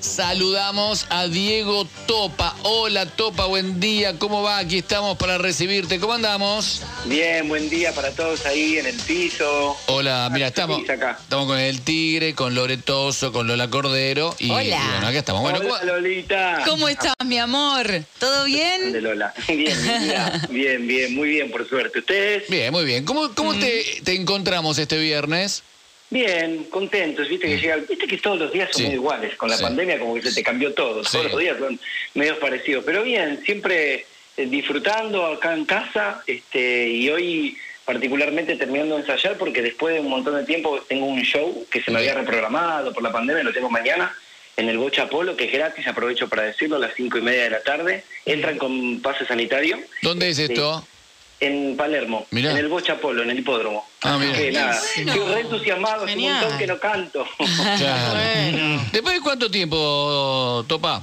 Saludamos a Diego Topa. Hola Topa, buen día. ¿Cómo va? Aquí estamos para recibirte. ¿Cómo andamos? Bien, buen día para todos ahí en el piso. Hola, mira, estamos, acá. estamos con el Tigre, con Loretoso, con Lola Cordero. Y, Hola. y bueno, acá estamos. Bueno, Hola, ¿cómo- Lolita. ¿Cómo estás, mi amor? ¿Todo De bien? Lola. Bien, bien, bien, bien, muy bien, por suerte. ¿Ustedes? Bien, muy bien. ¿Cómo, cómo te, te encontramos este viernes? Bien, contentos. Viste que llega, viste que todos los días son Sí. muy iguales. Con la Sí. pandemia como que se te cambió todo. Sí. Todos los días son medios parecidos. Pero bien, siempre eh, disfrutando acá en casa. Este, y hoy particularmente terminando de ensayar porque después de un montón de tiempo tengo un show que se me había reprogramado por la pandemia, lo tengo mañana en el Bocha Polo, que es gratis, aprovecho para decirlo, a las cinco y media de la tarde. Entran con pase sanitario. ¿Dónde es Sí. esto? En Palermo, Mirá. en el Bocha Polo, en el hipódromo. Ah, mirá. que nada, Buenísimo. estoy re entusiasmado, hace un montón que no canto. Claro. Bueno. ¿Después de cuánto tiempo, Topa?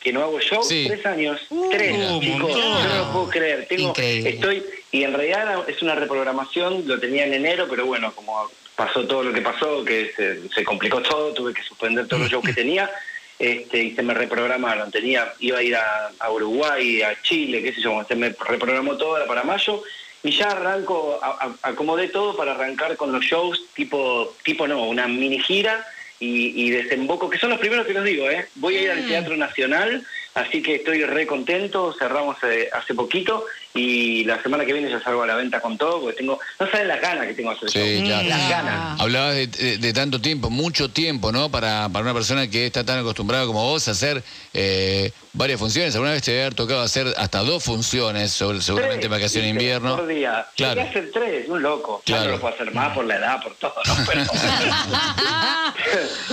que no hago show, Sí. tres años, tres, un chicos, montón. yo no lo puedo creer. Tengo, Increíble. estoy, y en realidad es una reprogramación, lo tenía en enero, pero bueno, como pasó todo lo que pasó, que se, se complicó todo, tuve que suspender todos los shows que tenía, este, y se me reprogramaron. Tenía, iba a ir a, a Uruguay, a Chile, qué sé yo, se me reprogramó todo era para mayo. Y ya arranco, a- a- acomodé todo para arrancar con los shows tipo, tipo no, una mini gira y, y desemboco, que son los primeros que los digo, ¿eh? Voy a ir al Teatro Nacional, así que estoy re contento, cerramos eh, hace poquito y la semana que viene ya salgo a la venta con todo, porque tengo, no saben las ganas que tengo de hacer Sí, show. claro. Las ganas. Hablabas de, de- de tanto tiempo, mucho tiempo, ¿no? Para, para una persona que está tan acostumbrada como vos a hacer eh, varias funciones. Alguna vez te debe haber tocado hacer hasta dos funciones, sobre- seguramente en Tres, vacaciones de ¿viste? invierno. Por día. Claro. Llegué a hacer tres, un loco. Ya Claro. no lo puedo hacer más por la edad, por todo, ¿no? Pero-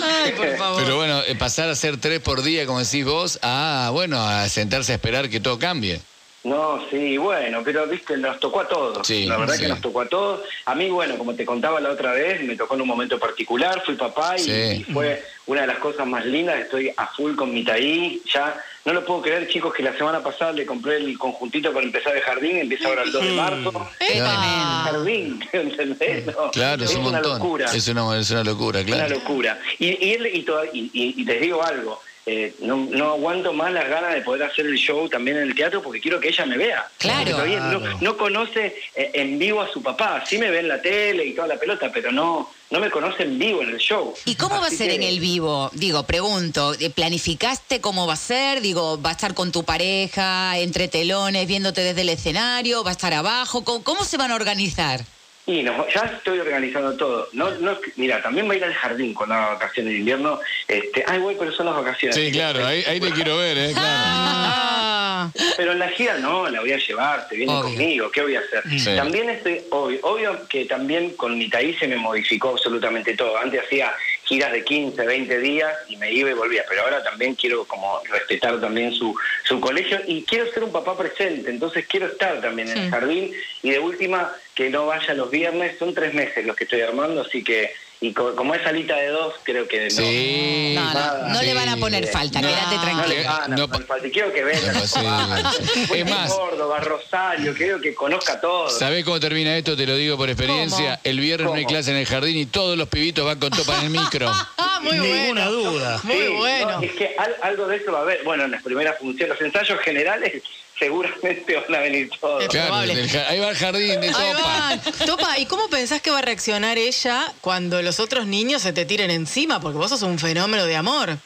Ay, por favor. Pero bueno, eh, pasar a hacer tres por día, como decís vos, a, bueno, a sentarse a esperar que todo cambie. No, sí, bueno, pero viste, nos tocó a todos. Sí, la verdad sí. que nos tocó a todos. A mí, bueno, como te contaba la otra vez, me tocó en un momento particular, fui papá y, Sí. y fue una de las cosas más lindas. Estoy a full con mi taí. Ya no lo puedo creer, chicos, que la semana pasada le compré el conjuntito para empezar el jardín, empieza ahora el 2 de marzo. Qué. Jardín, ¿entendés? No, Claro, es, un una montón. locura. Es una, es una locura, Una claro. locura. Y, y, él- y, toda- y- y- y les digo algo, eh, no, no aguanto más las ganas de poder hacer el show también en el teatro porque quiero que ella me vea. Claro. Todavía no, no conoce eh, en vivo a su papá. Sí me ve en la tele y toda la pelota, pero no, no me conoce en vivo en el show. ¿Y cómo va a ser que- en el vivo? Digo, pregunto, ¿eh, ¿planificaste cómo va a ser? Digo, ¿va a estar con tu pareja, entre telones, viéndote desde el escenario? ¿Va a estar abajo? ¿Cómo, cómo se van a organizar? Y no, ya estoy organizando todo. No, no, mira, también va a ir al jardín con las vacaciones de invierno. Este, ay, güey, pero son las vacaciones. Sí, claro, ahí, ahí te quiero ver, ¿eh? Claro. Ah, Pero en la gira no, la voy a llevar, se viene Obvio. conmigo, ¿qué voy a hacer? Sí. También estoy, obvio, obvio que también con mi taí se me modificó absolutamente todo. Antes hacía giras de 15, 20 días y me iba y volvía, pero ahora también quiero como respetar también su, su colegio y quiero ser un papá presente, entonces quiero estar también en el jardín. Y de última que no vaya los viernes, son tres meses los que estoy armando, así que, y co- como es salita de dos, creo que no. Sí. no, no, no Sí. le van a poner falta, No. quédate No tranquilo. le van a No, poner falta. Y quiero que venga. No, Es más- Córdoba, Rosario, quiero que conozca todo. ¿Sabés cómo termina esto? Te lo digo por experiencia. ¿Cómo? El viernes no hay clase en el jardín y todos los pibitos van con topa en el micro. Ah, muy Ninguna duda. Muy Sí, bueno. no, es que al- algo de eso va a haber. Bueno, en las primeras funciones, los ensayos generales, seguramente van a venir todos. Claro, ahí va el jardín de topa. Topa, ¿y cómo pensás que va a reaccionar ella cuando los otros niños se te tiren encima? Porque vos sos un fenómeno de amor.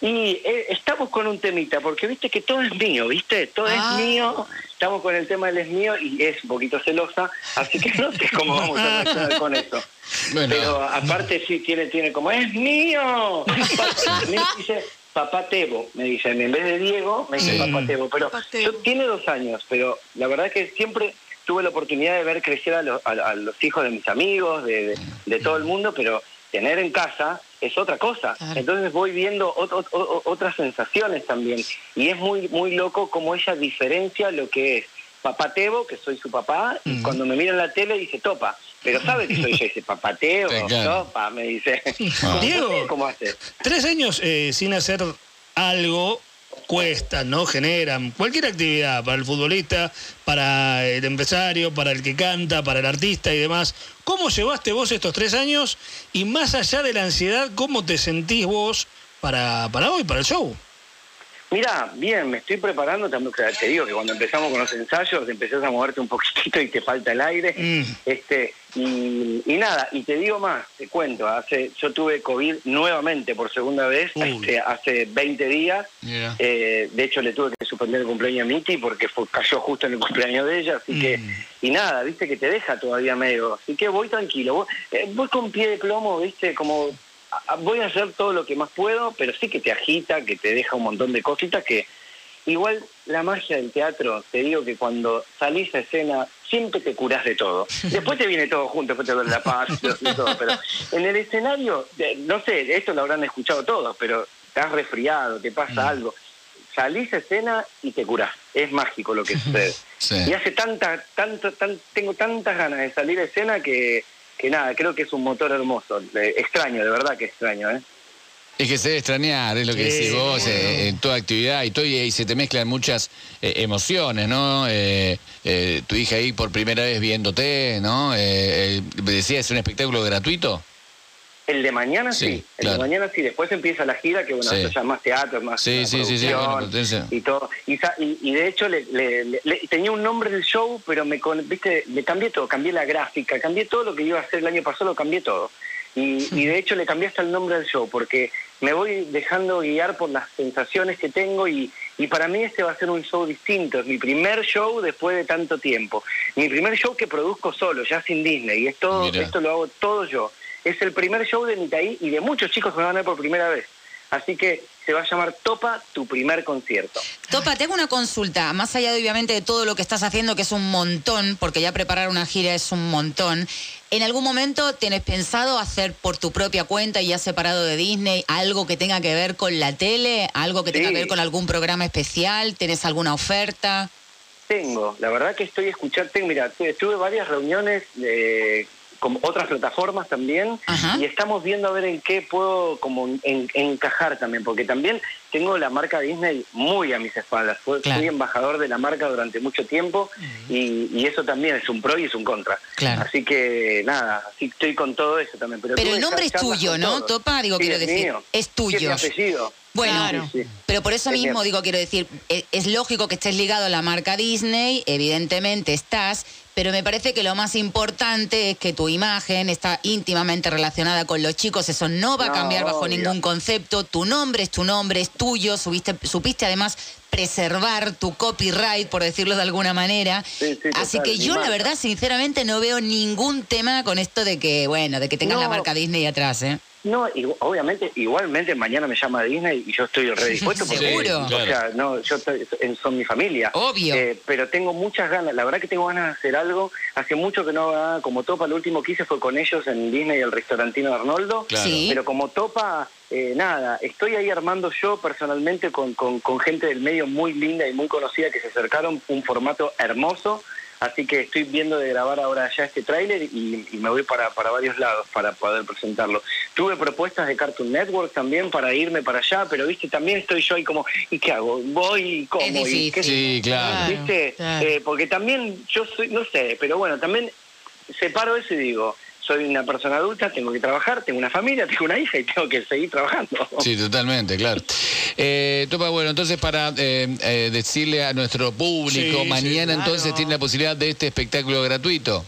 Y eh, estamos con un temita, porque viste que todo es mío, ¿viste? Todo Ah. es mío. Estamos con el tema del es mío y es un poquito celosa, así que no sé cómo vamos a reaccionar con eso. Bueno. Pero aparte sí tiene, tiene como, ¡es mío! me dice, papá Tebo, me dice, en vez de Diego, me dice Sí. papá Tebo. Pero Papá Tebo. yo- tiene dos años, pero la verdad que siempre tuve la oportunidad de ver crecer a, los- a- a los hijos de mis amigos, de, de- de todo el mundo, pero tener en casa es otra cosa. Claro. Entonces voy viendo ot- ot- ot- otras sensaciones también. Y es muy, muy loco cómo ella diferencia lo que es papá Tebo, que soy su papá, y cuando me mira en la tele dice topa. Pero sabe que soy yo, Sí, claro. topa, me dice. Ah. Diego. ¿Cómo hace? Tres años eh, sin hacer algo cuestan, ¿no? Generan cualquier actividad para el futbolista, para el empresario, para el que canta, para el artista y demás. ¿Cómo llevaste vos estos tres años? Y más allá de la ansiedad, ¿cómo te sentís vos para, para hoy, para el show? Mira, bien, me estoy preparando también. Te digo que cuando empezamos con los ensayos, empezás a moverte un poquitito y te falta el aire. Mm. Este, y, y nada, y te digo más, te cuento, hace, yo tuve COVID nuevamente por segunda vez, este, hace 20 días. Eh, de hecho, le tuve que suspender el cumpleaños a Miti porque fue, cayó justo en el cumpleaños de ella, así que, Mm. y nada, viste que te deja todavía medio. Así que voy tranquilo, voy, eh, voy con pie de plomo, viste, como voy a hacer todo lo que más puedo, pero sí que te agita, que te deja un montón de cositas que. Igual la magia del teatro, te digo que cuando salís a escena siempre te curás de todo. Después te viene todo junto, después te duele la paz y todo, pero en el escenario, no sé, esto lo habrán escuchado todos, pero estás resfriado, te pasa algo, salís a escena y te curás. Es mágico lo que sucede. Sí. Y hace tanta, tanto, tan, tengo tantas ganas de salir a escena que, que nada, creo que es un motor hermoso. Eh, extraño, de verdad que extraño, ¿eh? Es que se debe extrañar, es lo que Sí, decís vos, bueno. eh, en toda actividad y todo, y, y se te mezclan muchas eh, emociones, ¿no? Eh, eh, tu hija ahí por primera vez viéndote, ¿no? Eh, eh, decía, ¿es un espectáculo gratuito? El de mañana sí, Sí, el claro. de mañana sí, después empieza la gira, que bueno, Sí. eso ya es más teatro, es más Sí, una sí, sí, sí, producción bueno, y todo. Y, y- de hecho le, le- tenía un nombre del show, pero me viste, le cambié todo, cambié la gráfica, cambié todo lo que iba a hacer el año pasado, lo cambié todo. Y, y de hecho le cambié hasta el nombre del show, porque me voy dejando guiar por las sensaciones que tengo y, y para mí este va a ser un show distinto. Es mi primer show después de tanto tiempo. Mi primer show que produzco solo, ya sin Disney. Y esto, Mira. esto lo hago todo yo. Es el primer show de Mitaí y de muchos chicos que me van a ver por primera vez. Así que se va a llamar Topa tu primer concierto. Topa, te hago una consulta. Más allá de, obviamente, de todo lo que estás haciendo, que es un montón, porque ya preparar una gira es un montón. ¿En algún momento tienes pensado hacer por tu propia cuenta y ya separado de Disney algo que tenga que ver con la tele? ¿Algo que tenga que ver con algún programa especial? ¿Tienes alguna oferta? Tengo, la verdad que estoy escuchando, tengo, mira, tu- tuve varias reuniones eh, con otras plataformas también Ajá. y estamos viendo a ver en qué puedo como en- encajar también, porque también tengo la marca Disney muy a mis espaldas, fui, Claro. fui embajador de la marca durante mucho tiempo y, y eso también es un pro y es un contra. Claro. Así que nada, así estoy con todo eso también. Pero, el nombre es tuyo, ¿no, todos. Topa? Digo, Sí, quiero es decir, mío. es Sí, tuyo. mi apellido. Bueno, Claro. Sí, sí. Pero por eso Es mismo digo, quiero decir, e- es lógico que estés ligado a la marca Disney, evidentemente estás, pero me parece que lo más importante es que tu imagen está íntimamente relacionada con los chicos, eso no va a No, cambiar bajo obvio. ningún concepto, tu nombre es tu nombre, es tuyo, subiste, supiste además preservar tu copyright, por decirlo de alguna manera. Sí, sí, Así total, que yo la verdad, sinceramente, no veo ningún tema con esto de que, bueno, de que tengas la marca Disney atrás, ¿eh? No, y, obviamente, igualmente mañana me llama Disney y yo estoy redispuesto porque, Seguro. o sea, no, yo estoy- son mi familia. Obvio. Eh, pero tengo muchas ganas, la verdad que tengo ganas de hacer algo. Hace mucho que no hago nada como Topa, lo último que hice fue con ellos en Disney, el restaurantino de Arnoldo. Claro. Sí. Pero como Topa, eh, nada, estoy ahí armando yo personalmente con, con, con gente del medio muy linda y muy conocida que se acercaron, un formato hermoso. Así que estoy viendo de grabar ahora ya este tráiler y, y me voy para, para varios lados para poder presentarlo. Tuve propuestas de Cartoon Network también para irme para allá, pero viste, también estoy yo ahí como, ¿y qué hago? ¿Voy y cómo? Es ¿Y qué- Sí, claro. Claro, ¿Viste? claro. Eh, porque también yo soy, no sé, pero bueno, también separo eso y digo, soy una persona adulta, tengo que trabajar, tengo una familia, tengo una hija y tengo que seguir trabajando. Sí, totalmente, claro. Eh, Topa, bueno, entonces para eh, eh, decirle a nuestro público, Sí, mañana sí, entonces tiene la posibilidad de este espectáculo gratuito.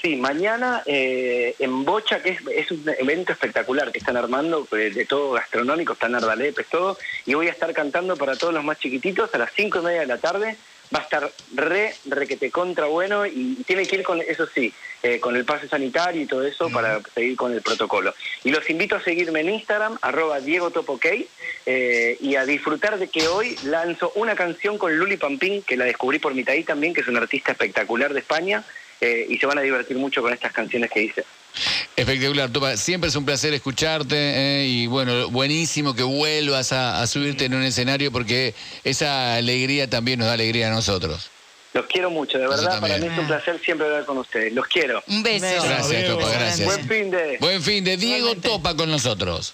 Sí, mañana eh, en Bocha, que es, es un evento espectacular que están armando, eh, de todo gastronómico, están ardalepes, todo, y voy a estar cantando para todos los más chiquititos a las cinco y media de la tarde. Va a estar re, requete contra bueno y tiene que ir con, eso sí, eh, con el pase sanitario y todo eso para seguir con el protocolo. Y los invito a seguirme en Instagram, arroba Diego Topo Key, eh, y a disfrutar de que hoy lanzo una canción con Luli Pampín, que la descubrí por Mitaí también, que es una artista espectacular de España, eh, y se van a divertir mucho con estas canciones que hice. Espectacular, Topa. Siempre es un placer escucharte eh, y bueno, buenísimo que vuelvas a, a subirte en un escenario porque esa alegría también nos da alegría a nosotros. Los quiero mucho, de verdad, para mí es un placer siempre hablar con ustedes. Los quiero. Un beso. Gracias. Topa, gracias. Buen fin de... Buen fin de Diego. Topa con nosotros.